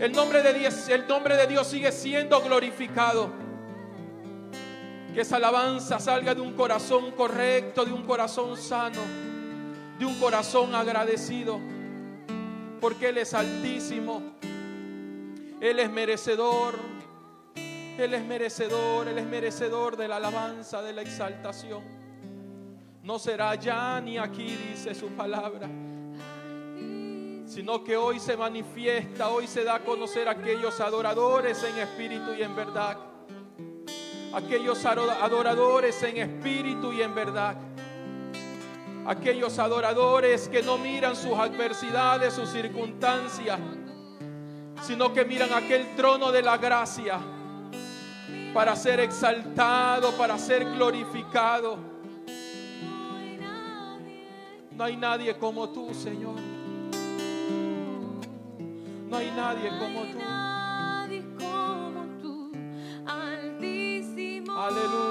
El nombre de Dios, el nombre de Dios sigue siendo glorificado. Que esa alabanza salga de un corazón correcto, de un corazón sano, de un corazón agradecido. Porque Él es altísimo. Él es merecedor. Él es merecedor. Él es merecedor de la alabanza, de la exaltación. No será ya ni aquí, dice su palabra sino que hoy se manifiesta, hoy se da a conocer a aquellos adoradores en espíritu y en verdad. Aquellos adoradores en espíritu y en verdad. Aquellos adoradores que no miran sus adversidades, sus circunstancias, sino que miran aquel trono de la gracia para ser exaltado, para ser glorificado. No hay nadie como tú, Señor. No hay nadie como tú. Nadie como tú, altísimo. Aleluya.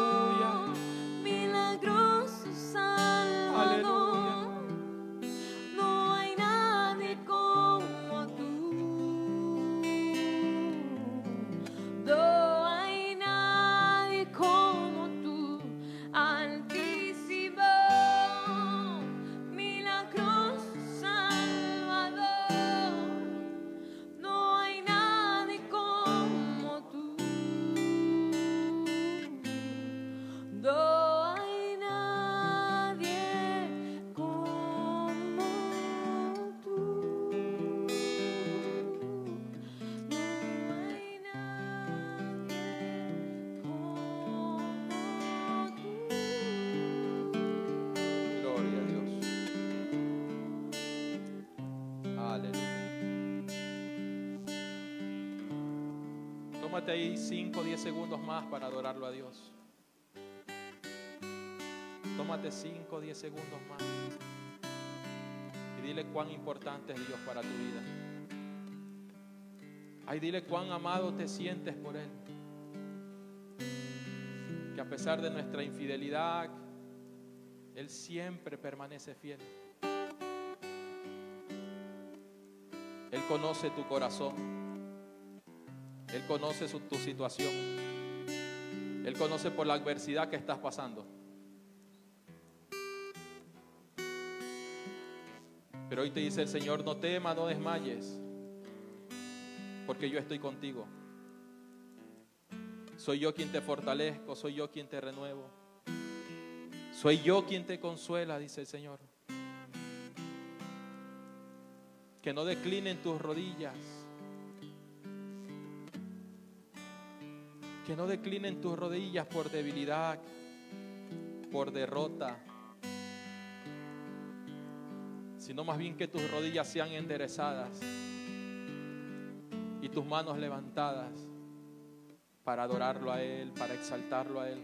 Tómate ahí 5 o 10 segundos más para adorarlo a Dios. Tómate 5 o 10 segundos más. Y dile cuán importante es Dios para tu vida. Ay, dile cuán amado te sientes por Él. Que a pesar de nuestra infidelidad, Él siempre permanece fiel. Él conoce tu corazón. Él conoce tu situación. Él conoce por la adversidad que estás pasando. Pero hoy te dice el Señor, no temas, no desmayes, porque yo estoy contigo. Soy yo quien te fortalezco, soy yo quien te renuevo. Soy yo quien te consuela, dice el Señor. Que no declinen tus rodillas. Que no declinen tus rodillas por debilidad, por derrota. Sino más bien que tus rodillas sean enderezadas y tus manos levantadas para adorarlo a Él, para exaltarlo a Él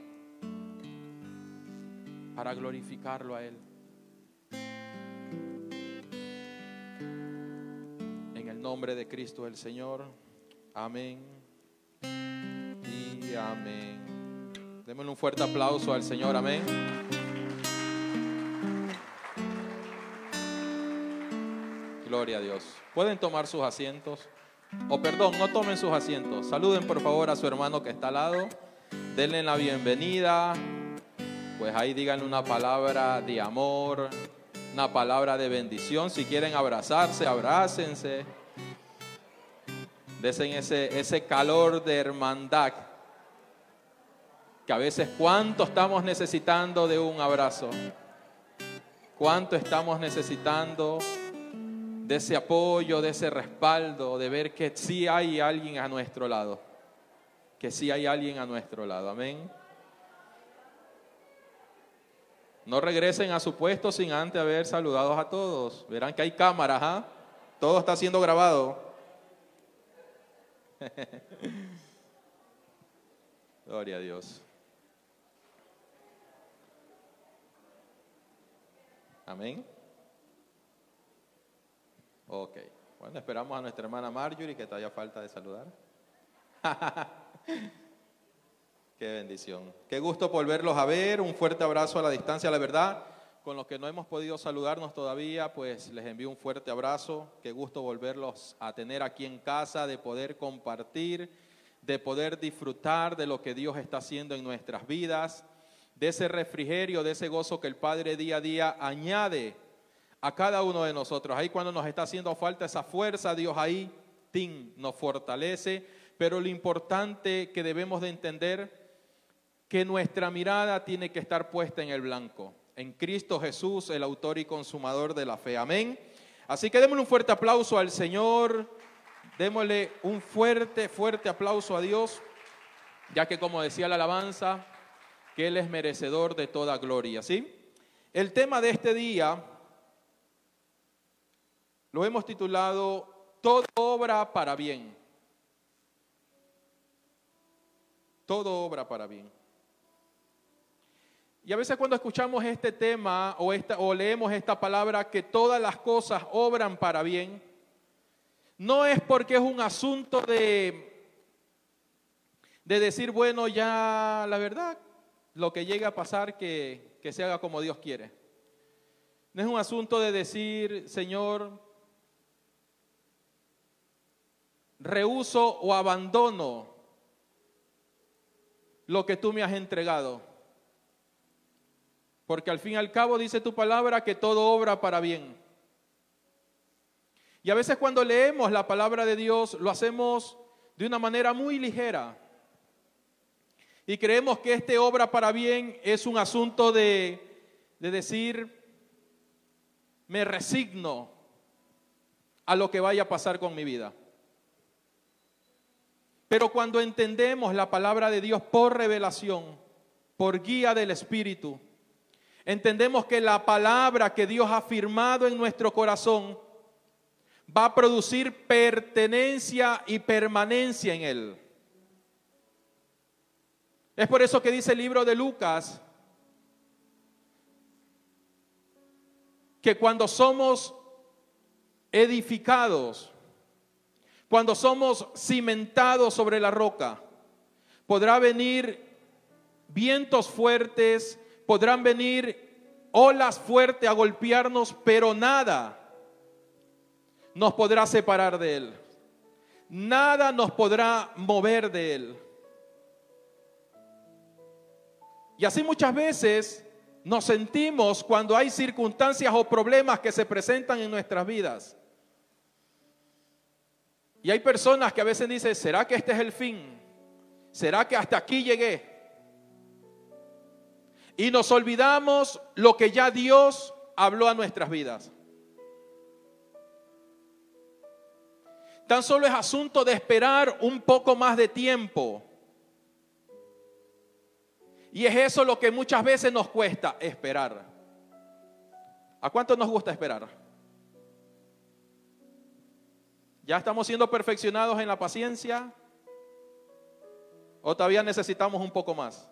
para glorificarlo a Él. En el nombre de Cristo el Señor. Amén. Amén. Démosle un fuerte aplauso al Señor. Amén. Gloria a Dios. Pueden tomar sus asientos. O perdón, no tomen sus asientos. Saluden por favor a su hermano que está al lado. Denle la bienvenida pues ahí díganle una palabra de amor, una palabra de bendición. Si quieren abrazarse, abrácense. Desen ese, ese calor de hermandad. Que a veces cuánto estamos necesitando de un abrazo. Cuánto estamos necesitando de ese apoyo, de ese respaldo, de ver que sí hay alguien a nuestro lado. Que sí hay alguien a nuestro lado. Amén. No regresen a su puesto sin antes haber saludado a todos. Verán que hay cámaras, ¿ah? Todo está siendo grabado. Gloria a Dios. Amén. Ok. Bueno, esperamos a nuestra hermana Marjorie que todavía falta de saludar. Qué bendición. Qué gusto volverlos a ver. Un fuerte abrazo a la distancia. La verdad, con los que no hemos podido saludarnos todavía, pues les envío un fuerte abrazo. Qué gusto volverlos a tener aquí en casa, de poder compartir, de poder disfrutar de lo que Dios está haciendo en nuestras vidas, de ese refrigerio, de ese gozo que el Padre día a día añade a cada uno de nosotros. Ahí cuando nos está haciendo falta esa fuerza, Dios ahí, tin, nos fortalece. Pero lo importante que debemos de entender que nuestra mirada tiene que estar puesta en el blanco, en Cristo Jesús, el autor y consumador de la fe. Amén. Así que démosle un fuerte aplauso al Señor, démosle un fuerte, fuerte aplauso a Dios, ya que como decía la alabanza, que Él es merecedor de toda gloria. ¿sí? El tema de este día lo hemos titulado Todo obra para bien. Todo obra para bien. Y a veces cuando escuchamos este tema o, esta, o leemos esta palabra, que todas las cosas obran para bien, no es porque es un asunto de, de decir, bueno, ya la verdad, lo que llegue a pasar, que, que se haga como Dios quiere. No es un asunto de decir, Señor, rehuso o abandono lo que tú me has entregado. Porque al fin y al cabo dice tu palabra que todo obra para bien. Y a veces cuando leemos la palabra de Dios lo hacemos de una manera muy ligera. Y creemos que este obra para bien es un asunto de, de decir, me resigno a lo que vaya a pasar con mi vida. Pero cuando entendemos la palabra de Dios por revelación, por guía del Espíritu, entendemos que la palabra que Dios ha firmado en nuestro corazón va a producir pertenencia y permanencia en él. Es por eso que dice el libro de Lucas que cuando somos edificados, cuando somos cimentados sobre la roca, podrá venir vientos fuertes, podrán venir olas fuertes a golpearnos, pero nada nos podrá separar de Él. Nada nos podrá mover de Él. Y así muchas veces nos sentimos cuando hay circunstancias o problemas que se presentan en nuestras vidas. Y hay personas que a veces dicen, ¿será que este es el fin? ¿Será que hasta aquí llegué? Y nos olvidamos lo que ya Dios habló a nuestras vidas. Tan solo es asunto de esperar un poco más de tiempo. Y es eso lo que muchas veces nos cuesta, esperar. ¿A cuánto nos gusta esperar? ¿Ya estamos siendo perfeccionados en la paciencia? ¿O todavía necesitamos un poco más?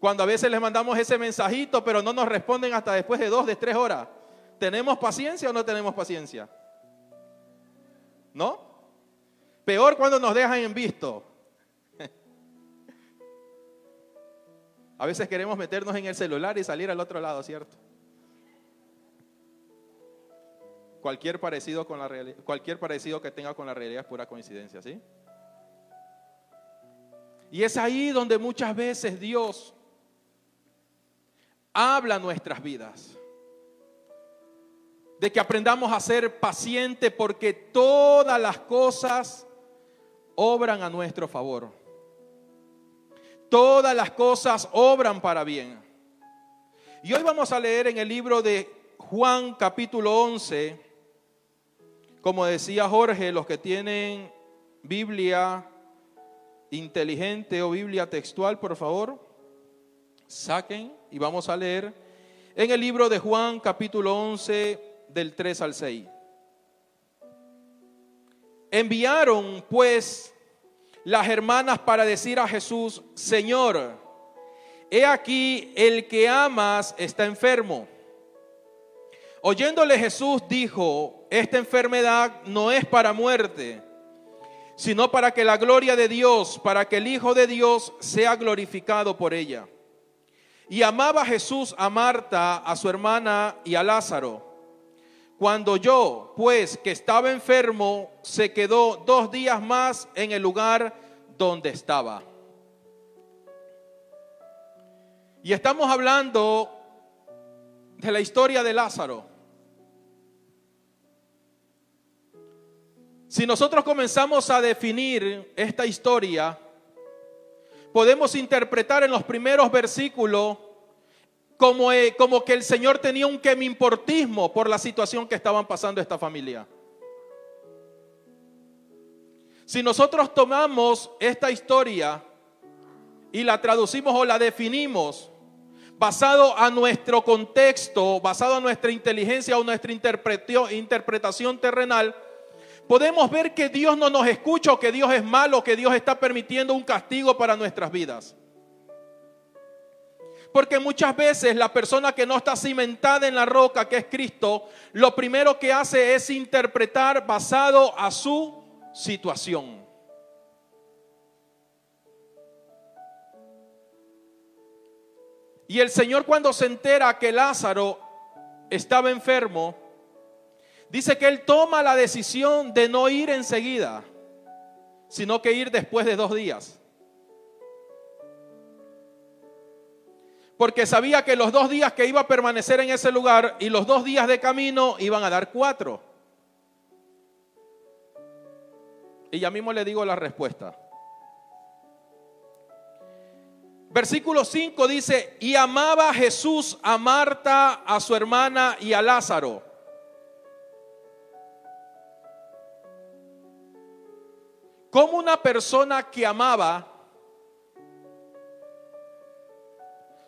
Cuando a veces les mandamos ese mensajito, pero no nos responden hasta después de dos, de tres horas. ¿Tenemos paciencia o no tenemos paciencia? ¿No? Peor cuando nos dejan en visto. A veces queremos meternos en el celular y salir al otro lado, ¿cierto? Cualquier parecido, con la cualquier parecido que tenga con la realidad es pura coincidencia, ¿sí? Y es ahí donde muchas veces Dios habla nuestras vidas. De que aprendamos a ser pacientes porque todas las cosas obran a nuestro favor. Todas las cosas obran para bien. Y hoy vamos a leer en el libro de Juan capítulo 11, como decía Jorge, los que tienen Biblia inteligente o Biblia textual, por favor, saquen y vamos a leer en el libro de Juan capítulo 11 del 3 al 6. Enviaron pues las hermanas para decir a Jesús, Señor, he aquí el que amas está enfermo. Oyéndole Jesús dijo, esta enfermedad no es para muerte, sino para que la gloria de Dios, para que el Hijo de Dios sea glorificado por ella. Y amaba Jesús a Marta, a su hermana y a Lázaro. Cuando yo, pues, que estaba enfermo, se quedó dos días más en el lugar donde estaba. Y estamos hablando de la historia de Lázaro. Si nosotros comenzamos a definir esta historia, podemos interpretar en los primeros versículos como, eh, como que el Señor tenía un que me importismo por la situación que estaban pasando esta familia. Si nosotros tomamos esta historia y la traducimos o la definimos basado a nuestro contexto, basado a nuestra inteligencia o nuestra interpretación terrenal, podemos ver que Dios no nos escucha que Dios es malo, que Dios está permitiendo un castigo para nuestras vidas. Porque muchas veces la persona que no está cimentada en la roca, que es Cristo, lo primero que hace es interpretar basado a su situación. Y el Señor cuando se entera que Lázaro estaba enfermo, dice que Él toma la decisión de no ir enseguida, sino que ir después de dos días. Porque sabía que los dos días que iba a permanecer en ese lugar y los dos días de camino iban a dar cuatro. Y ya mismo le digo la respuesta. Versículo 5 dice, y amaba Jesús a Marta, a su hermana y a Lázaro. Como una persona que amaba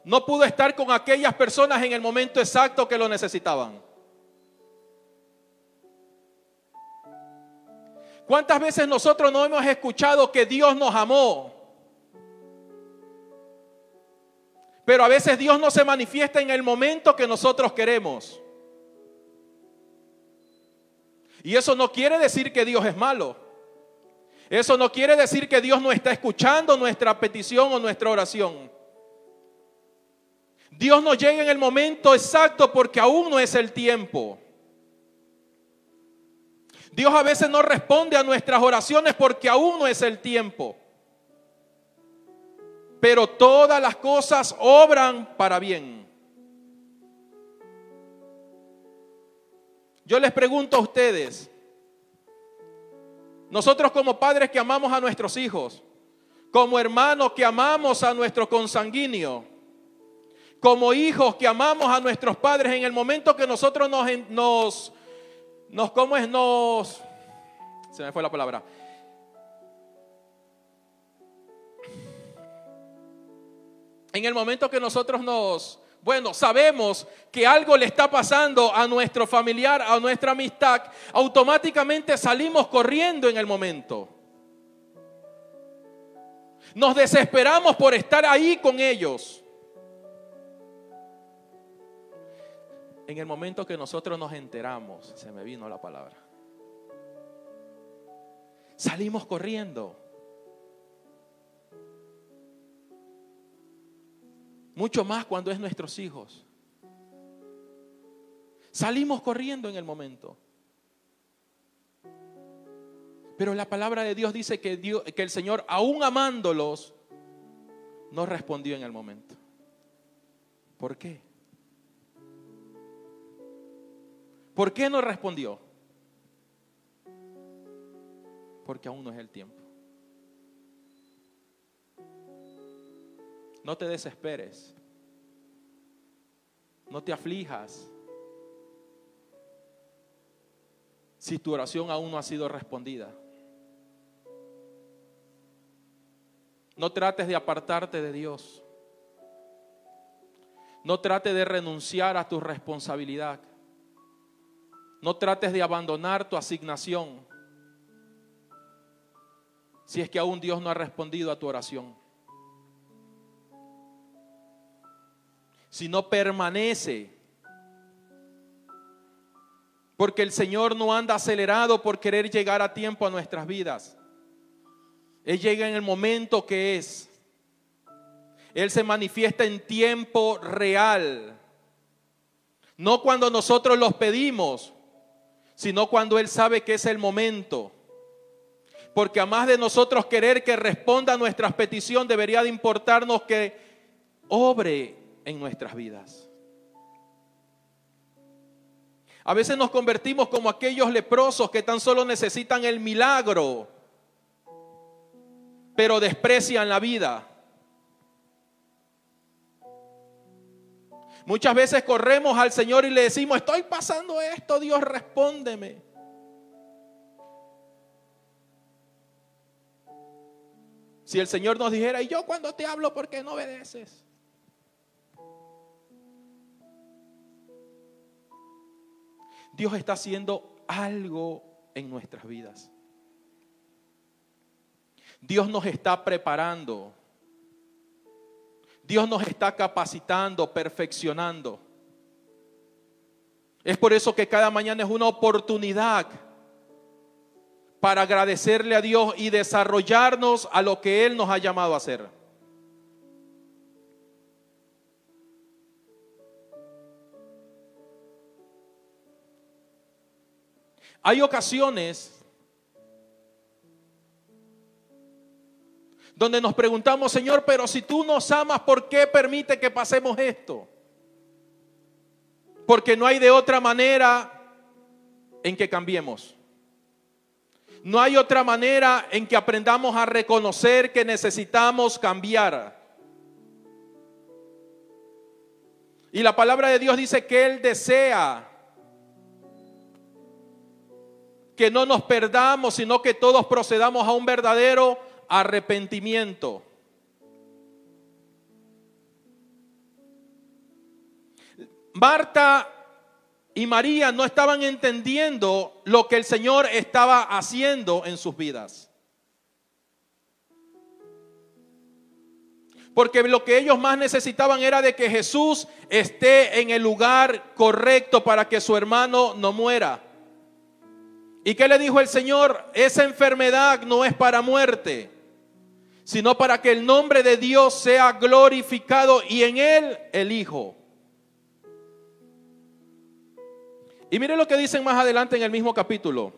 no pudo estar con aquellas personas en el momento exacto que lo necesitaban. ¿Cuántas veces nosotros no hemos escuchado que Dios nos amó? Pero a veces Dios no se manifiesta en el momento que nosotros queremos. Y eso no quiere decir que Dios es malo. Eso no quiere decir que Dios no está escuchando nuestra petición o nuestra oración. Dios no llega en el momento exacto porque aún no es el tiempo. Dios a veces no responde a nuestras oraciones porque aún no es el tiempo. Pero todas las cosas obran para bien. Yo les pregunto a ustedes, nosotros como padres que amamos a nuestros hijos, como hermanos que amamos a nuestro consanguíneo, como hijos que amamos a nuestros padres en el momento que nosotros nos, nos, nos ¿cómo es? Nos, se me fue la palabra. En el momento que nosotros nos, bueno, sabemos que algo le está pasando a nuestro familiar, a nuestra amistad, automáticamente salimos corriendo en el momento. Nos desesperamos por estar ahí con ellos. En el momento que nosotros nos enteramos, se me vino la palabra. Salimos corriendo. Mucho más cuando es nuestros hijos. Salimos corriendo en el momento. Pero la palabra de Dios dice que, Dios, que el Señor, aún amándolos, no respondió en el momento. ¿Por qué? ¿Por qué no respondió? Porque aún no es el tiempo. No te desesperes. No te aflijas. Si tu oración aún no ha sido respondida. No trates de apartarte de Dios. No trates de renunciar a tu responsabilidad. No trates de abandonar tu asignación. Si es que aún Dios no ha respondido a tu oración. Si no permanece. Porque el Señor no anda acelerado por querer llegar a tiempo a nuestras vidas. Él llega en el momento que es. Él se manifiesta en tiempo real. No cuando nosotros los pedimos, sino cuando Él sabe que es el momento. Porque a más de nosotros querer que responda a nuestras peticiones, debería de importarnos que obre en nuestras vidas. A veces nos convertimos como aquellos leprosos que tan solo necesitan el milagro, pero desprecian la vida. Muchas veces corremos al Señor y le decimos, estoy pasando esto, Dios, respóndeme. Si el Señor nos dijera, y yo cuando te hablo, ¿por qué no obedeces? Dios está haciendo algo en nuestras vidas. Dios nos está preparando. Dios nos está capacitando, perfeccionando. Es por eso que cada mañana es una oportunidad para agradecerle a Dios y desarrollarnos a lo que Él nos ha llamado a hacer. Hay ocasiones donde nos preguntamos, Señor, pero si tú nos amas, ¿por qué permite que pasemos esto? Porque no hay de otra manera en que cambiemos. No hay otra manera en que aprendamos a reconocer que necesitamos cambiar. Y la palabra de Dios dice que Él desea que no nos perdamos, sino que todos procedamos a un verdadero arrepentimiento. Marta y María no estaban entendiendo lo que el Señor estaba haciendo en sus vidas. Porque lo que ellos más necesitaban era de que Jesús esté en el lugar correcto para que su hermano no muera. ¿Y qué le dijo el Señor? Esa enfermedad no es para muerte, sino para que el nombre de Dios sea glorificado y en él el Hijo. Y mire lo que dicen más adelante en el mismo capítulo.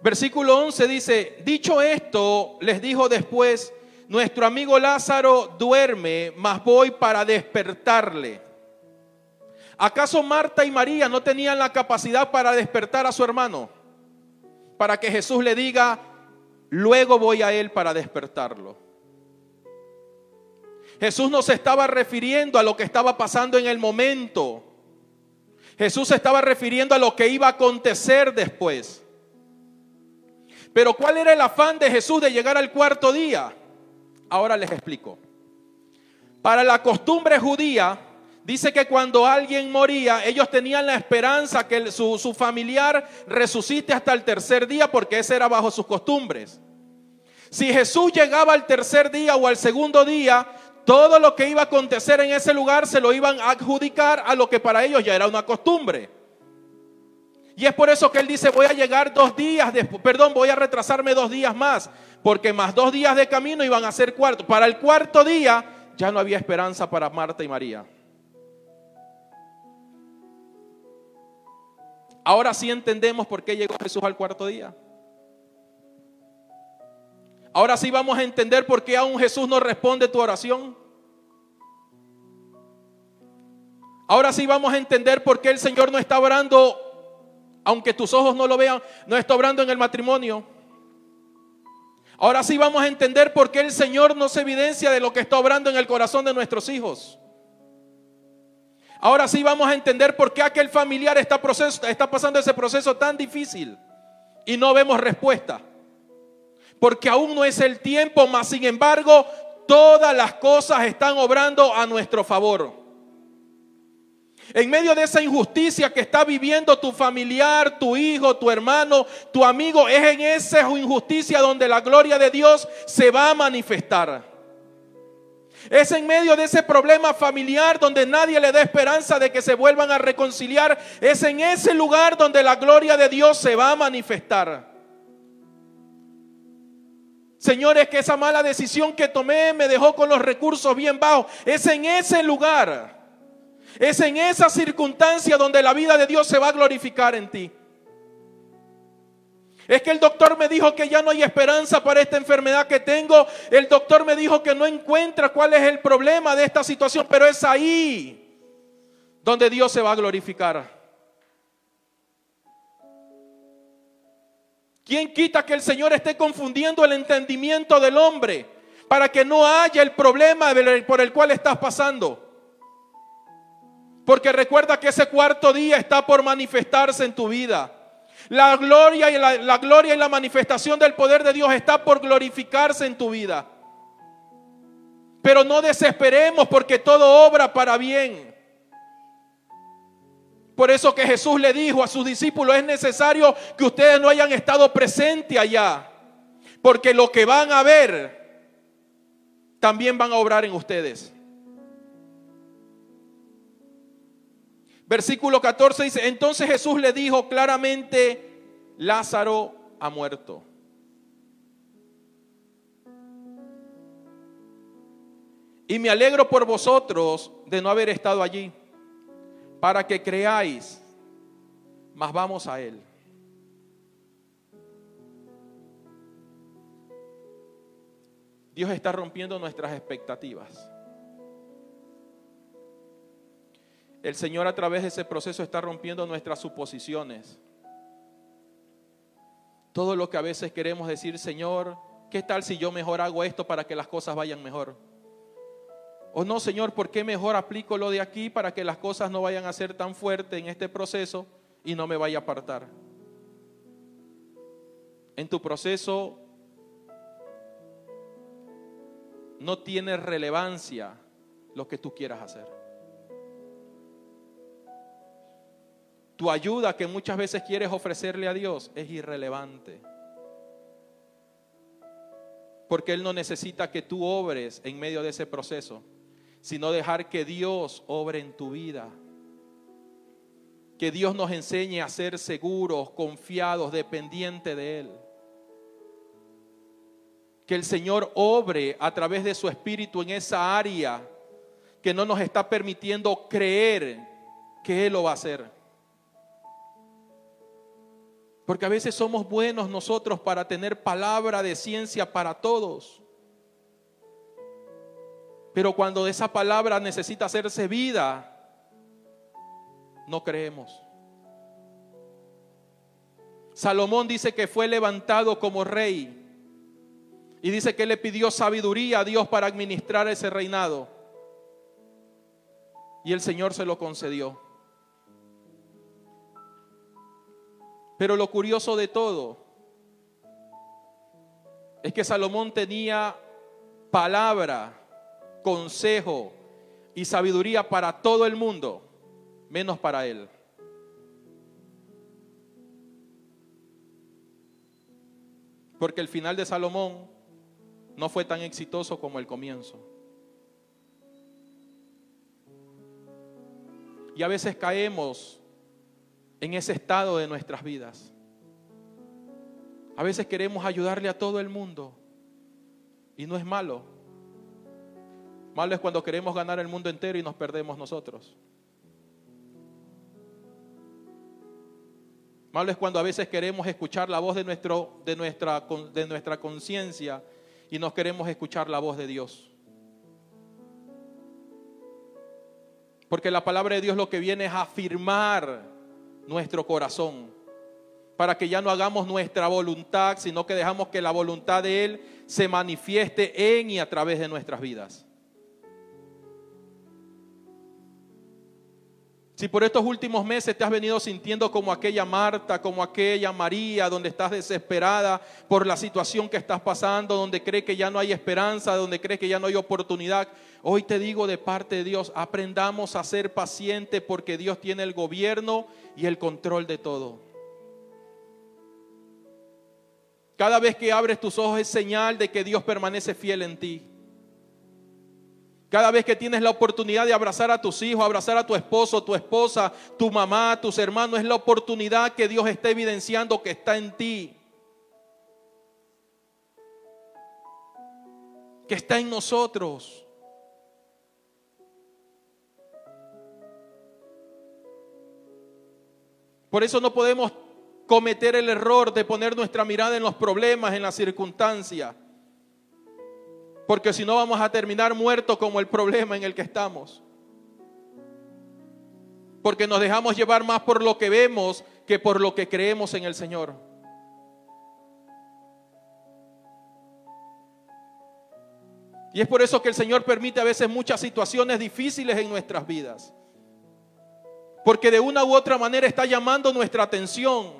Versículo 11 dice, dicho esto, les dijo después, nuestro amigo Lázaro duerme, mas voy para despertarle. ¿Acaso Marta y María no tenían la capacidad para despertar a su hermano? Para que Jesús le diga, luego voy a él para despertarlo. Jesús no se estaba refiriendo a lo que estaba pasando en el momento. Jesús se estaba refiriendo a lo que iba a acontecer después. Pero ¿cuál era el afán de Jesús de llegar al cuarto día? Ahora les explico. Para la costumbre judía, dice que cuando alguien moría, ellos tenían la esperanza que su, familiar resucite hasta el tercer día, porque ese era bajo sus costumbres. Si Jesús llegaba al tercer día o al segundo día, todo lo que iba a acontecer en ese lugar se lo iban a adjudicar a lo que para ellos ya era una costumbre. Y es por eso que él dice, voy a llegar dos días después, perdón, voy a retrasarme dos días más, porque más dos días de camino iban a ser cuarto. Para el cuarto día ya no había esperanza para Marta y María. Ahora sí entendemos por qué llegó Jesús al cuarto día. Ahora sí vamos a entender por qué aún Jesús no responde tu oración. Ahora sí vamos a entender por qué el Señor no está orando, aunque tus ojos no lo vean, no está obrando en el matrimonio. Ahora sí vamos a entender por qué el Señor no se evidencia de lo que está obrando en el corazón de nuestros hijos. Ahora sí vamos a entender por qué aquel familiar está, proceso, está pasando ese proceso tan difícil y no vemos respuesta. Porque aún no es el tiempo, mas sin embargo todas las cosas están obrando a nuestro favor. En medio de esa injusticia que está viviendo tu familiar, tu hijo, tu hermano, tu amigo, es en esa injusticia donde la gloria de Dios se va a manifestar. Es en medio de ese problema familiar donde nadie le da esperanza de que se vuelvan a reconciliar. Es en ese lugar donde la gloria de Dios se va a manifestar. Señores, que esa mala decisión que tomé me dejó con los recursos bien bajos. Es en ese lugar. Es en esa circunstancia donde la vida de Dios se va a glorificar en ti. Es que el doctor me dijo que ya no hay esperanza para esta enfermedad que tengo. El doctor me dijo que no encuentra cuál es el problema de esta situación, pero es ahí donde Dios se va a glorificar. ¿Quién quita que el Señor esté confundiendo el entendimiento del hombre para que no haya el problema por el cual estás pasando? Porque recuerda que ese cuarto día está por manifestarse en tu vida. La gloria y la, gloria y la manifestación del poder de Dios está por glorificarse en tu vida. Pero no desesperemos porque todo obra para bien. Por eso que Jesús le dijo a sus discípulos, es necesario que ustedes no hayan estado presentes allá, porque lo que van a ver, también van a obrar en ustedes. Versículo 14 dice, entonces Jesús le dijo claramente, Lázaro ha muerto. Y me alegro por vosotros de no haber estado allí, para que creáis, mas vamos a Él. Dios está rompiendo nuestras expectativas. El Señor a través de ese proceso está rompiendo nuestras suposiciones. Todo lo que a veces queremos decir, Señor, ¿qué tal si yo mejor hago esto para que las cosas vayan mejor? O no, Señor, ¿por qué mejor aplico lo de aquí para que las cosas no vayan a ser tan fuertes en este proceso y no me vaya a apartar? En tu proceso no tiene relevancia lo que tú quieras hacer. Tu ayuda que muchas veces quieres ofrecerle a Dios es irrelevante. Porque Él no necesita que tú obres en medio de ese proceso, sino dejar que Dios obre en tu vida. Que Dios nos enseñe a ser seguros, confiados, dependientes de Él. Que el Señor obre a través de su Espíritu en esa área que no nos está permitiendo creer que Él lo va a hacer. Porque a veces somos buenos nosotros para tener palabra de ciencia para todos. Pero cuando esa palabra necesita hacerse vida, no creemos. Salomón dice que fue levantado como rey. Y dice que le pidió sabiduría a Dios para administrar ese reinado. Y el Señor se lo concedió. Pero lo curioso de todo es que Salomón tenía palabra, consejo y sabiduría para todo el mundo, menos para él. Porque el final de Salomón no fue tan exitoso como el comienzo. Y a veces caemos en ese estado de nuestras vidas. A veces queremos ayudarle a todo el mundo y no es malo. Malo es cuando queremos ganar el mundo entero y nos perdemos nosotros. Malo es cuando a veces queremos escuchar la voz de, nuestro, de nuestra, de nuestra conciencia y nos queremos escuchar la voz de Dios. Porque la palabra de Dios lo que viene es afirmar nuestro corazón, para que ya no hagamos nuestra voluntad, sino que dejamos que la voluntad de Él se manifieste en y a través de nuestras vidas. Si por estos últimos meses te has venido sintiendo como aquella Marta, como aquella María, donde estás desesperada por la situación que estás pasando, donde crees que ya no hay esperanza, donde crees que ya no hay oportunidad, hoy te digo de parte de Dios, aprendamos a ser pacientes porque Dios tiene el gobierno y el control de todo. Cada vez que abres tus ojos es señal de que Dios permanece fiel en ti. Cada vez que tienes la oportunidad de abrazar a tus hijos, abrazar a tu esposo, tu esposa, tu mamá, tus hermanos, es la oportunidad que Dios está evidenciando que está en ti. que está en nosotros. Por eso no podemos cometer el error de poner nuestra mirada en los problemas, en las circunstancias. Porque si no vamos a terminar muertos como el problema en el que estamos. Porque nos dejamos llevar más por lo que vemos que por lo que creemos en el Señor. Y es por eso que el Señor permite a veces muchas situaciones difíciles en nuestras vidas. Porque de una u otra manera está llamando nuestra atención.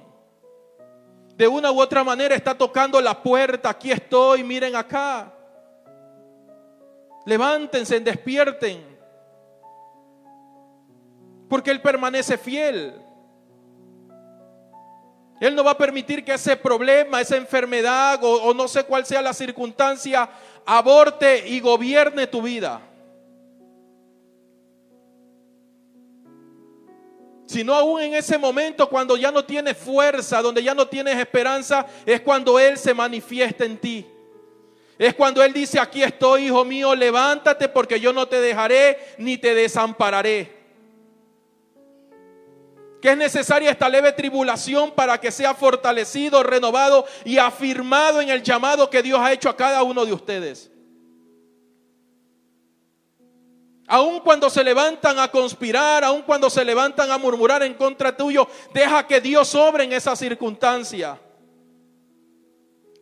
De una u otra manera está tocando la puerta. Aquí estoy, miren acá. Levántense, despierten. Porque Él permanece fiel. Él no va a permitir que ese problema, esa enfermedad o, no sé cuál sea la circunstancia, aborte y gobierne tu vida. Sino aún en ese momento cuando ya no tienes fuerza, donde ya no tienes esperanza, es cuando Él se manifiesta en ti. Es cuando Él dice, aquí estoy, hijo mío, levántate porque yo no te dejaré ni te desampararé. Que es necesaria esta leve tribulación para que sea fortalecido, renovado y afirmado en el llamado que Dios ha hecho a cada uno de ustedes. Aun cuando se levantan a conspirar, aun cuando se levantan a murmurar en contra tuyo, deja que Dios sobre en esa circunstancia.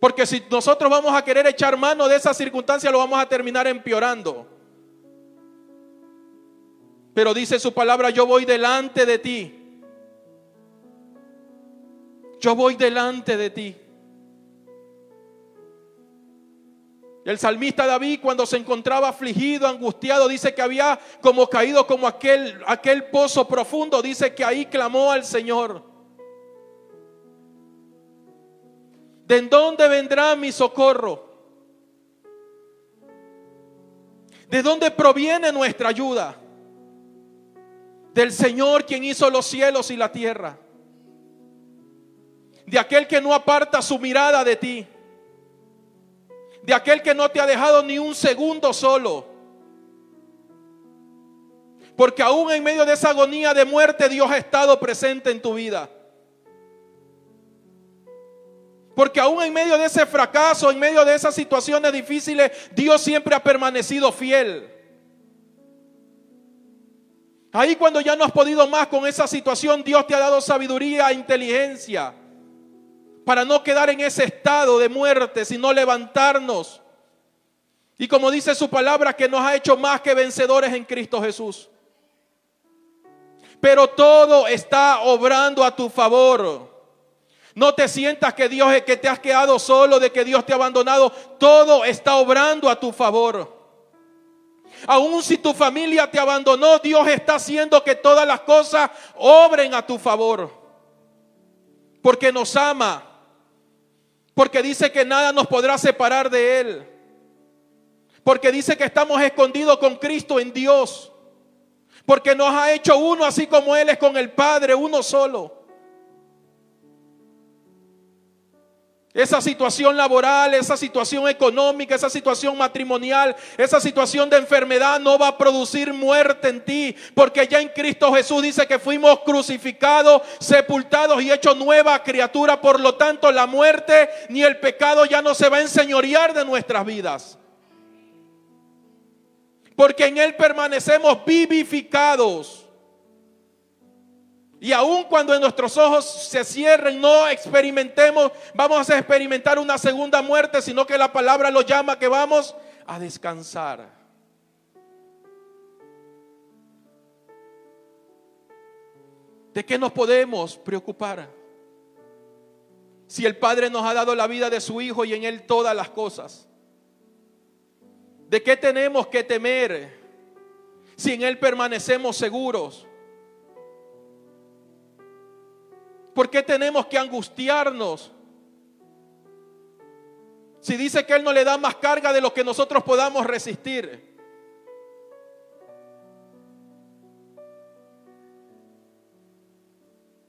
Porque si nosotros vamos a querer echar mano de esa circunstancia, lo vamos a terminar empeorando. Pero dice su palabra, yo voy delante de ti. Yo voy delante de ti. El salmista David cuando se encontraba afligido, angustiado, dice que había como caído como aquel, aquel pozo profundo, dice que ahí clamó al Señor. ¿De dónde vendrá mi socorro? ¿De dónde proviene nuestra ayuda? Del Señor quien hizo los cielos y la tierra. De aquel que no aparta su mirada de ti. De aquel que no te ha dejado ni un segundo solo. Porque aún en medio de esa agonía de muerte Dios ha estado presente en tu vida. Porque aún en medio de ese fracaso, en medio de esas situaciones difíciles, Dios siempre ha permanecido fiel. Ahí cuando ya no has podido más con esa situación, Dios te ha dado sabiduría e inteligencia para no quedar en ese estado de muerte, sino levantarnos. Y como dice su palabra, que nos ha hecho más que vencedores en Cristo Jesús. Pero todo está obrando a tu favor. No te sientas que Dios es que te has quedado solo, de que Dios te ha abandonado. Todo está obrando a tu favor. Aún si tu familia te abandonó, Dios está haciendo que todas las cosas obren a tu favor. Porque nos ama. Porque dice que nada nos podrá separar de Él. Porque dice que estamos escondidos con Cristo en Dios. Porque nos ha hecho uno así como Él es con el Padre, uno solo. Esa situación laboral, esa situación económica, esa situación matrimonial, esa situación de enfermedad no va a producir muerte en ti, porque ya en Cristo Jesús dice que fuimos crucificados, sepultados y hechos nueva criatura. Por lo tanto, la muerte ni el pecado ya no se va a enseñorear de nuestras vidas. Porque en Él permanecemos vivificados. Y aun cuando nuestros ojos se cierren, no experimentemos, vamos a experimentar una segunda muerte, sino que la palabra lo llama que vamos a descansar. ¿De qué nos podemos preocupar? Si el Padre nos ha dado la vida de su Hijo y en Él todas las cosas. ¿De qué tenemos que temer si en Él permanecemos seguros? ¿Por qué tenemos que angustiarnos? Si dice que Él no le da más carga de lo que nosotros podamos resistir.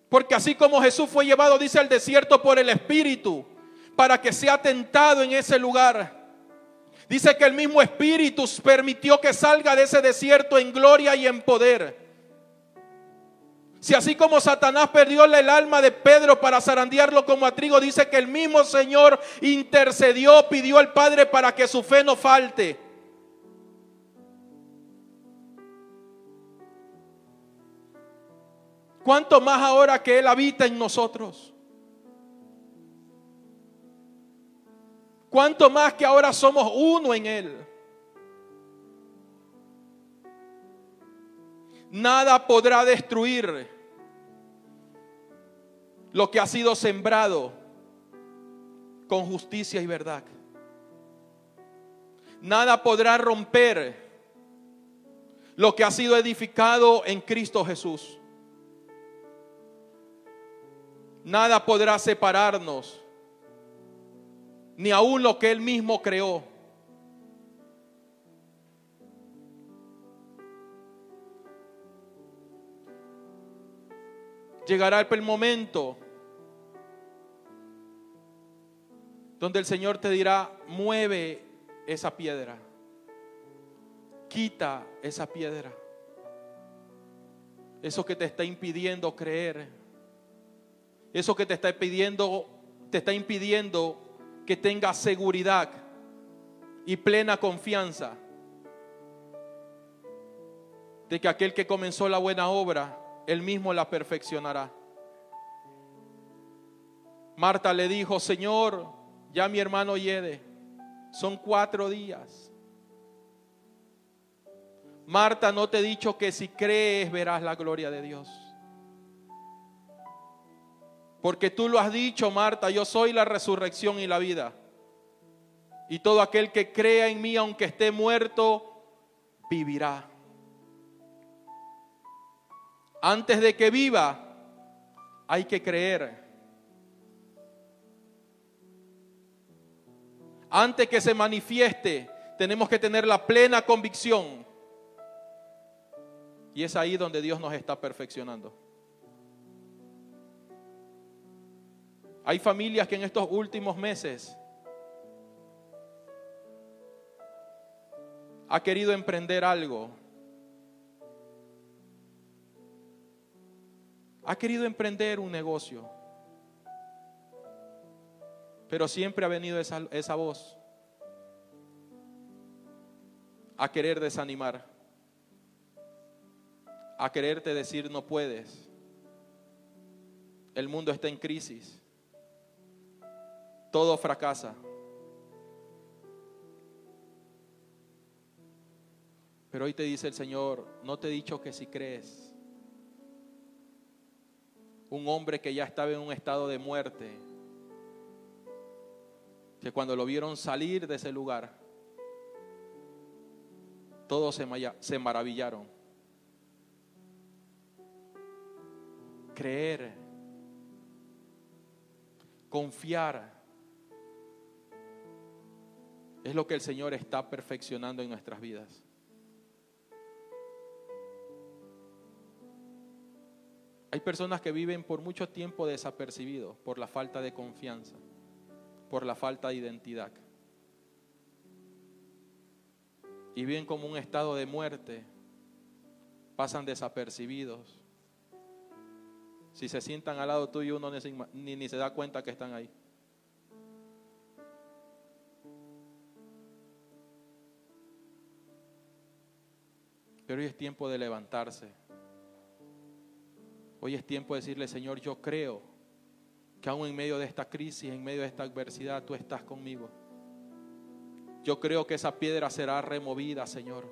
Porque así como Jesús fue llevado, dice, al desierto por el Espíritu, para que sea tentado en ese lugar. Dice que el mismo Espíritu permitió que salga de ese desierto en gloria y en poder. Si así como Satanás perdió el alma de Pedro para zarandearlo como a trigo, dice que el mismo Señor intercedió, pidió al Padre para que su fe no falte. ¿Cuánto más ahora que Él habita en nosotros? ¿Cuánto más que ahora somos uno en Él? Nada podrá destruir lo que ha sido sembrado con justicia y verdad. Nada podrá romper lo que ha sido edificado en Cristo Jesús. Nada podrá separarnos, ni aun lo que Él mismo creó. Llegará el momento donde el Señor te dirá, mueve esa piedra, quita esa piedra, eso que te está impidiendo creer, eso que te está pidiendo, te está impidiendo que tengas seguridad y plena confianza de que aquel que comenzó la buena obra, él mismo la perfeccionará. Marta le dijo, Señor, ya mi hermano Yede, son cuatro días. Marta, no te he dicho que si crees verás la gloria de Dios. Porque tú lo has dicho, Marta, yo soy la resurrección y la vida. Y todo aquel que crea en mí, aunque esté muerto, vivirá. Antes de que viva, hay que creer. Antes que se manifieste, tenemos que tener la plena convicción. Y es ahí donde Dios nos está perfeccionando. Hay familias que en estos últimos meses ha querido emprender algo. Ha querido emprender un negocio. Pero siempre ha venido esa, esa voz a querer desanimar, a quererte decir no puedes. El mundo está en crisis todo fracasa. Pero hoy te dice el Señor, no te he dicho que si crees. Un hombre que ya estaba en un estado de muerte, que cuando lo vieron salir de ese lugar, todos se, maravillaron. Creer, confiar es lo que el Señor está perfeccionando en nuestras vidas. Hay personas que viven por mucho tiempo desapercibidos por la falta de confianza, por la falta de identidad. Y viven como un estado de muerte, pasan desapercibidos. Si se sientan al lado tuyo, uno ni, ni se da cuenta que están ahí. Pero hoy es tiempo de levantarse. Hoy es tiempo de decirle, Señor, yo creo que aún en medio de esta crisis, en medio de esta adversidad, tú estás conmigo. Yo creo que esa piedra será removida, Señor.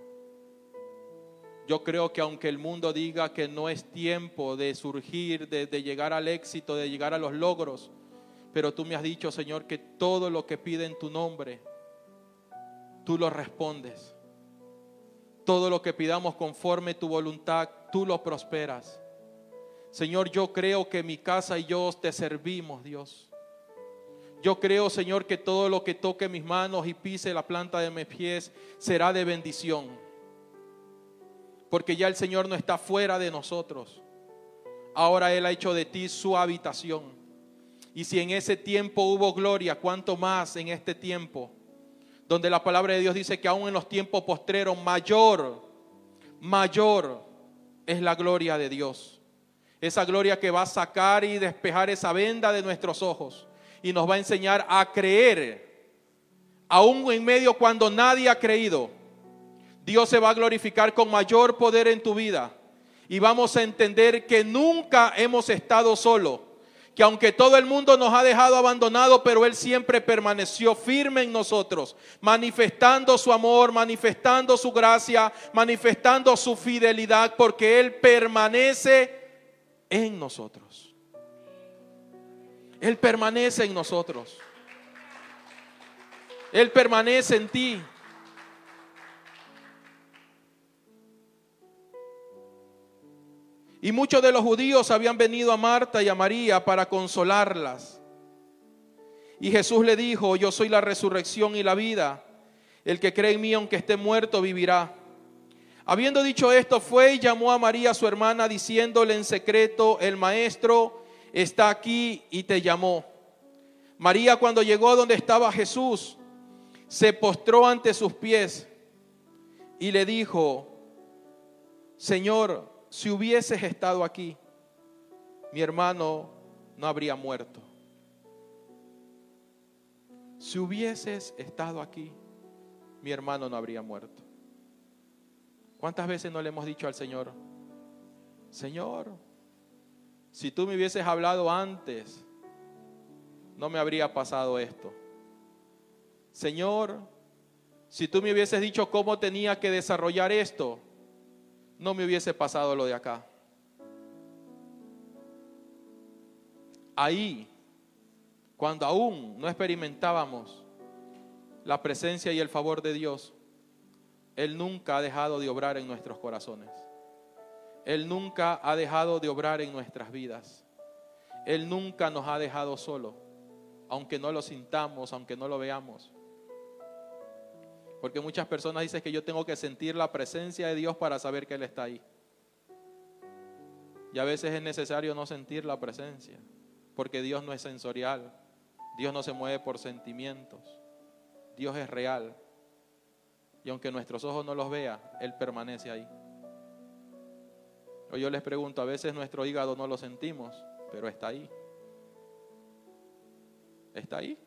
Yo creo que aunque el mundo diga que no es tiempo de surgir, de, de, llegar al éxito, de llegar a los logros, pero tú me has dicho, Señor, que todo lo que pide en tu nombre, tú lo respondes. Todo lo que pidamos conforme tu voluntad, tú lo prosperas. Señor, yo creo que mi casa y yo te servimos, Dios. Yo creo, Señor, que todo lo que toque mis manos y pise la planta de mis pies será de bendición. Porque ya el Señor no está fuera de nosotros. Ahora Él ha hecho de ti su habitación. Y si en ese tiempo hubo gloria, ¿cuánto más en este tiempo? donde la palabra de Dios dice que aún en los tiempos postreros mayor, mayor es la gloria de Dios. Esa gloria que va a sacar y despejar esa venda de nuestros ojos y nos va a enseñar a creer, aún en medio cuando nadie ha creído. Dios se va a glorificar con mayor poder en tu vida y vamos a entender que nunca hemos estado solos, que aunque todo el mundo nos ha dejado abandonado, pero Él siempre permaneció firme en nosotros, manifestando su amor, manifestando su gracia, manifestando su fidelidad, porque Él permanece en nosotros. Él permanece en nosotros. Él permanece en ti. Y muchos de los judíos habían venido a Marta y a María para consolarlas. Y Jesús le dijo, yo soy la resurrección y la vida. El que cree en mí, aunque esté muerto, vivirá. Habiendo dicho esto, fue y llamó a María, su hermana, diciéndole en secreto, el maestro está aquí y te llamó. María cuando llegó donde estaba Jesús, se postró ante sus pies y le dijo, Señor, si hubieses estado aquí, mi hermano no habría muerto. Si hubieses estado aquí, mi hermano no habría muerto. ¿Cuántas veces no le hemos dicho al Señor, Señor, si tú me hubieses hablado antes, no me habría pasado esto? Señor, si tú me hubieses dicho cómo tenía que desarrollar esto, no me hubiese pasado lo de acá. Ahí, cuando aún no experimentábamos la presencia y el favor de Dios, Él nunca ha dejado de obrar en nuestros corazones. Él nunca ha dejado de obrar en nuestras vidas. Él nunca nos ha dejado solo, aunque no lo sintamos, aunque no lo veamos. Porque muchas personas dicen que yo tengo que sentir la presencia de Dios para saber que Él está ahí. Y a veces es necesario no sentir la presencia, porque Dios no es sensorial, Dios no se mueve por sentimientos, Dios es real. Y aunque nuestros ojos no los vean, Él permanece ahí. O yo les pregunto, a veces nuestro hígado no lo sentimos, pero está ahí. Está ahí.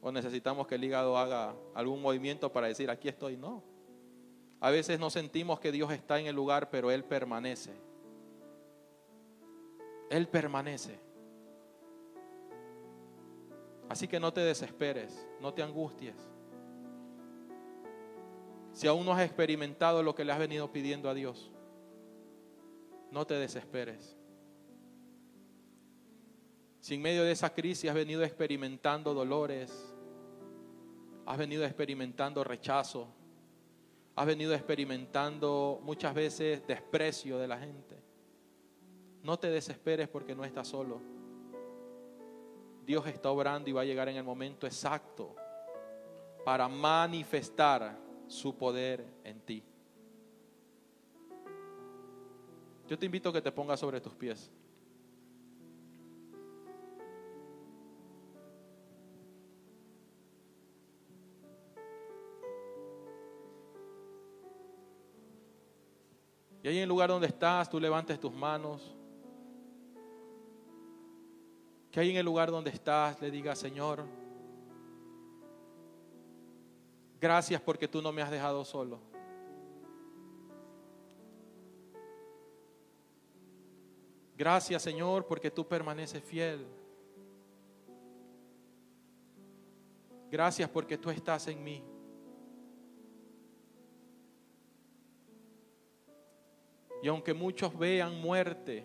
O necesitamos que el hígado haga algún movimiento para decir, aquí estoy. No. A veces no sentimos que Dios está en el lugar, pero Él permanece. Él permanece. Así que no te desesperes, no te angusties. Si aún no has experimentado lo que le has venido pidiendo a Dios, no te desesperes. Si en medio de esa crisis has venido experimentando dolores, has venido experimentando rechazo, has venido experimentando muchas veces desprecio de la gente. No te desesperes porque no estás solo. Dios está obrando y va a llegar en el momento exacto para manifestar su poder en ti. Yo te invito a que te pongas sobre tus pies. Y ahí en el lugar donde estás, tú levantes tus manos. Que ahí en el lugar donde estás le digas, Señor, gracias porque tú no me has dejado solo. Gracias, Señor, porque tú permaneces fiel. Gracias porque tú estás en mí. Y aunque muchos vean muerte,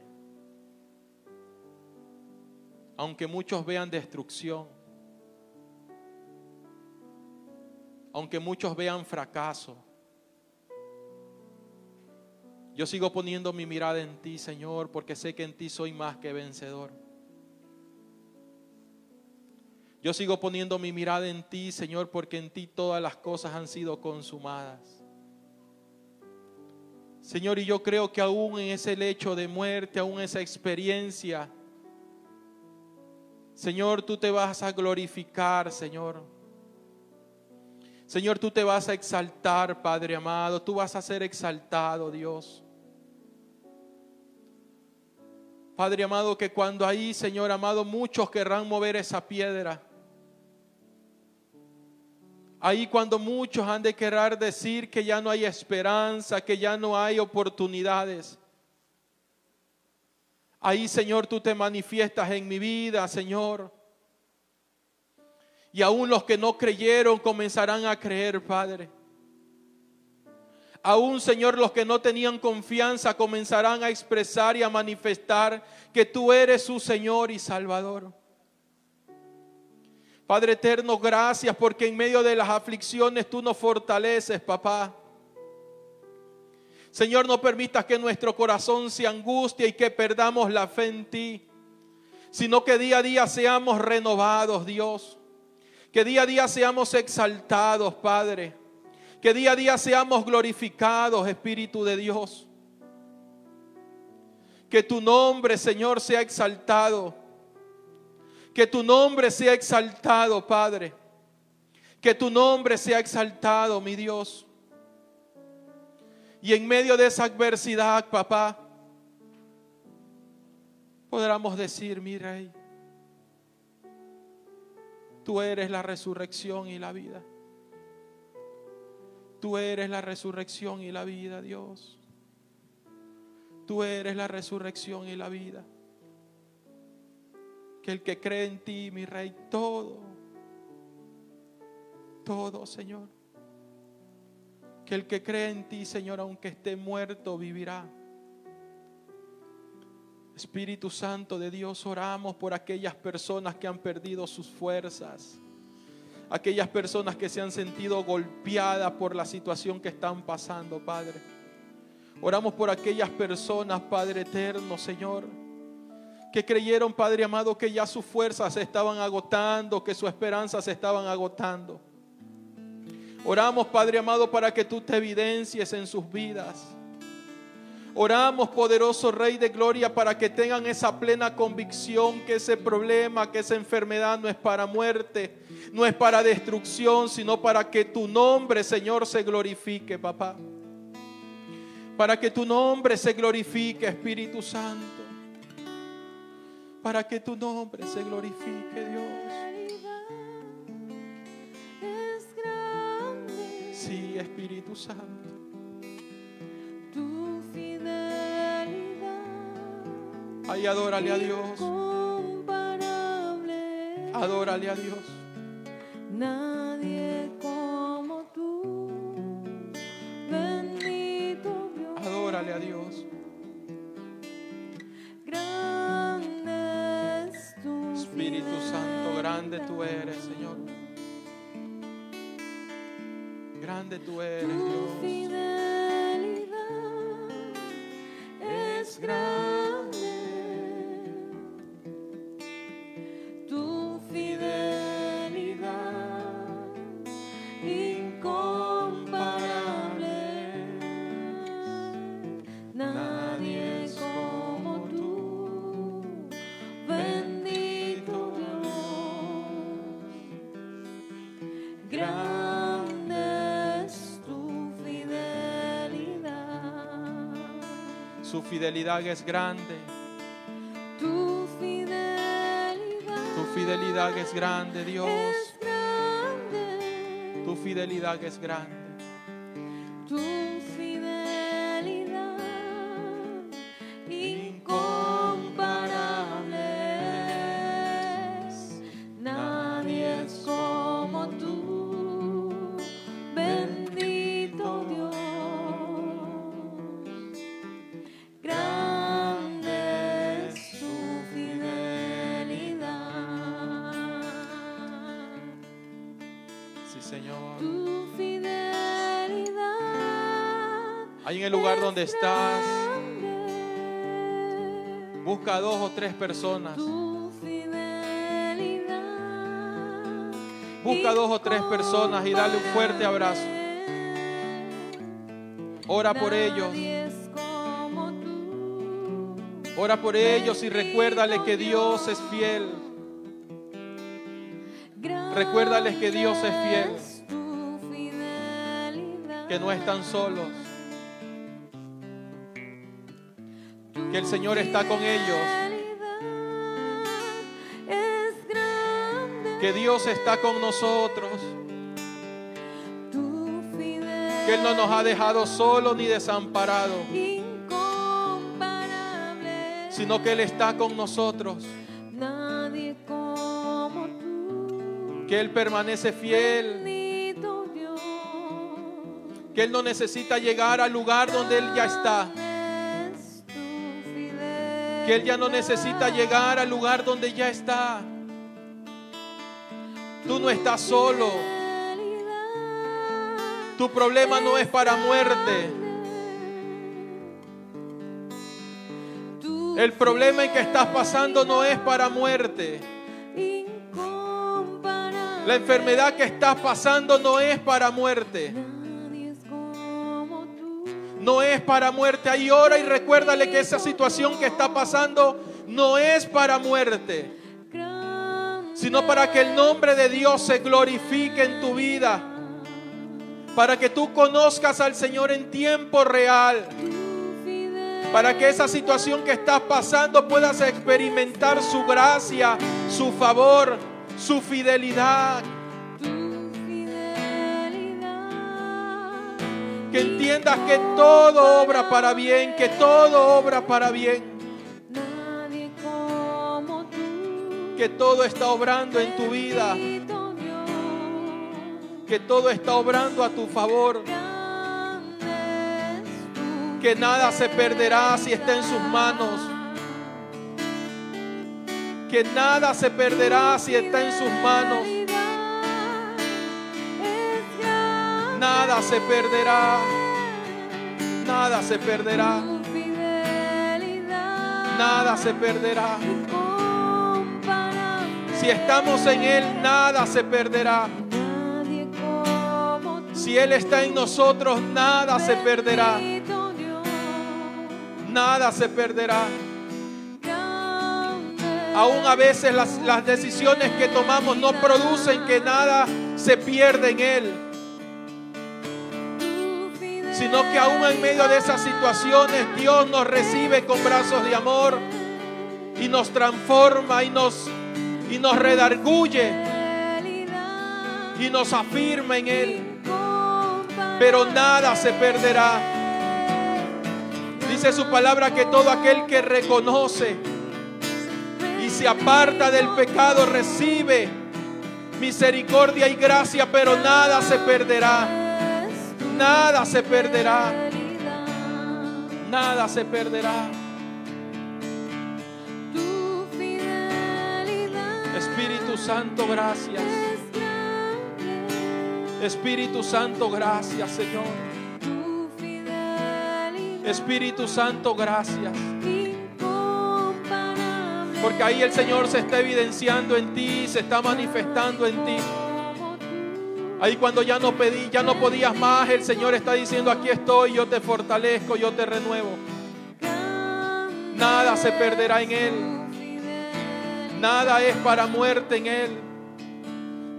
aunque muchos vean destrucción, aunque muchos vean fracaso, yo sigo poniendo mi mirada en ti, Señor, porque sé que en ti soy más que vencedor. Yo sigo poniendo mi mirada en ti, Señor, porque en ti todas las cosas han sido consumadas. Señor, y yo creo que aún en ese lecho de muerte, aún esa experiencia, Señor, tú te vas a glorificar, Señor. Señor, tú te vas a exaltar, Padre amado, tú vas a ser exaltado, Dios. Padre amado, que cuando ahí, Señor amado, muchos querrán mover esa piedra. Ahí cuando muchos han de querer decir que ya no hay esperanza, que ya no hay oportunidades. Ahí, Señor, tú te manifiestas en mi vida, Señor. Y aún los que no creyeron comenzarán a creer, Padre. Aún, Señor, los que no tenían confianza comenzarán a expresar y a manifestar que tú eres su Señor y Salvador. Padre eterno, gracias porque en medio de las aflicciones tú nos fortaleces, papá. Señor, no permitas que nuestro corazón se angustie y que perdamos la fe en ti, sino que día a día seamos renovados, Dios. Que día a día seamos exaltados, Padre. Que día a día seamos glorificados, Espíritu de Dios. Que tu nombre, Señor, sea exaltado. Que tu nombre sea exaltado, Padre. Que tu nombre sea exaltado, mi Dios. Y en medio de esa adversidad, papá, podamos decir, mi rey, tú eres la resurrección y la vida. Tú eres la resurrección y la vida, Dios. Tú eres la resurrección y la vida. Que el que cree en ti, mi rey, todo, todo, Señor. Que el que cree en ti, Señor, aunque esté muerto, vivirá. Espíritu Santo de Dios, oramos por aquellas personas que han perdido sus fuerzas. Aquellas personas que se han sentido golpeadas por la situación que están pasando, Padre. Oramos por aquellas personas, Padre eterno, Señor, que creyeron, Padre amado, que ya sus fuerzas se estaban agotando, que su esperanza se estaban agotando. Oramos, Padre amado, para que tú te evidencies en sus vidas. Oramos, poderoso Rey de Gloria, para que tengan esa plena convicción que ese problema, que esa enfermedad no es para muerte, no es para destrucción, sino para que tu nombre, Señor, se glorifique, papá. Para que tu nombre se glorifique, Espíritu Santo. Para que tu nombre se glorifique, Dios. Es grande Sí, Espíritu Santo. Ahí adórale a Dios. Adórale a Dios. Nadie como tú. Bendito Dios. Adórale a Dios. Grande es tu Espíritu Santo, grande tú eres, Señor. Grande tú eres, Dios. Su fidelidad es grande. Tu fidelidad. Tu fidelidad es grande, Dios. Es grande. Tu fidelidad es grande. El lugar donde es estás, busca a dos o tres personas. Busca a dos o tres personas y dale un fuerte abrazo. Ora por ellos. Ora por ellos y recuérdale que Dios es fiel. Recuérdales que Dios es fiel. Que no están solos, Señor está con ellos, que Dios está con nosotros, que Él no nos ha dejado solos ni incomparable. sino que Él está con nosotros, que Él permanece fiel, que Él no necesita llegar al lugar donde Él ya está. Que Él ya no necesita llegar al lugar donde ya está. Tú no estás solo, tu problema no es para muerte. El problema en que estás pasando no es para muerte. La enfermedad que estás pasando no es para muerte. No es para muerte. Ahí ora y recuérdale que esa situación que está pasando no es para muerte, sino para que el nombre de Dios se glorifique en tu vida. Para que tú conozcas al Señor en tiempo real. Para que esa situación que estás pasando puedas experimentar su gracia, su favor, su fidelidad. Que entiendas que todo obra para bien, que todo obra para bien, Nadie como tú. que todo está obrando en tu vida, que todo está obrando a tu favor, que nada se perderá si está en sus manos, que nada se perderá si está en sus manos, nada se perderá, nada se perderá, nada se perderá. Si estamos en Él, nada se perderá. Si Él está en nosotros, nada se perderá. Nada se perderá. Aún a veces las, las decisiones que tomamos no producen que nada se pierda en Él. Sino que aún en medio de esas situaciones Dios nos recibe con brazos de amor y nos transforma y nos, y nos redarguye y nos afirma en Él. Pero nada se perderá. Dice su palabra que todo aquel que reconoce y se aparta del pecado recibe misericordia y gracia, pero nada se perderá. Nada se perderá. Nada se perderá. Tu fidelidad. Espíritu Santo, gracias. Espíritu Santo, gracias, Señor. Espíritu Santo, gracias. Porque ahí el Señor se está evidenciando en ti, se está manifestando en ti. Ahí cuando ya no pedí, ya no podías más, el Señor está diciendo, aquí estoy, yo te fortalezco, yo te renuevo. Nada se perderá en Él. Nada es para muerte en Él.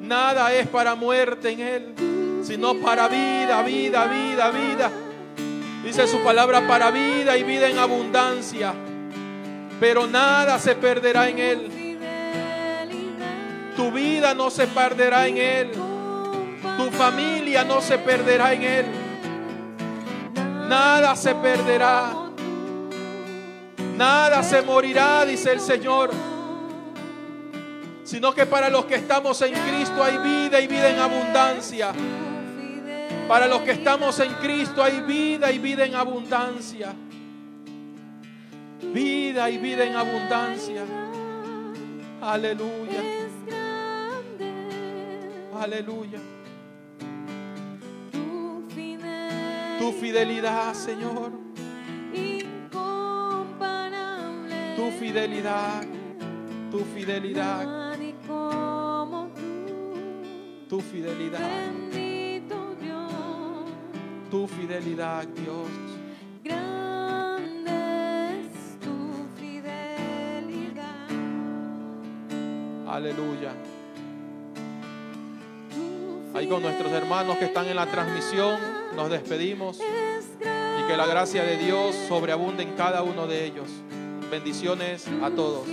Nada es para muerte en Él, sino para vida, vida, vida, vida. Dice su palabra para vida y vida en abundancia. Pero nada se perderá en Él. Tu vida no se perderá en Él. Tu familia no se perderá en Él. Nada se perderá. Nada se morirá, dice el Señor. Sino que para los que estamos en Cristo hay vida y vida en abundancia. Para los que estamos en Cristo hay vida y vida en abundancia. Vida y vida en abundancia. Aleluya. Aleluya. Tu fidelidad, Señor. Incomparable. Tu fidelidad. Tu fidelidad. Nadie como tú. Tu fidelidad. Bendito Dios. Tu fidelidad, Dios. Grande es tu fidelidad. Aleluya. Ahí con nuestros hermanos que están en la transmisión, nos despedimos y que la gracia de Dios sobreabunde en cada uno de ellos. Bendiciones a todos.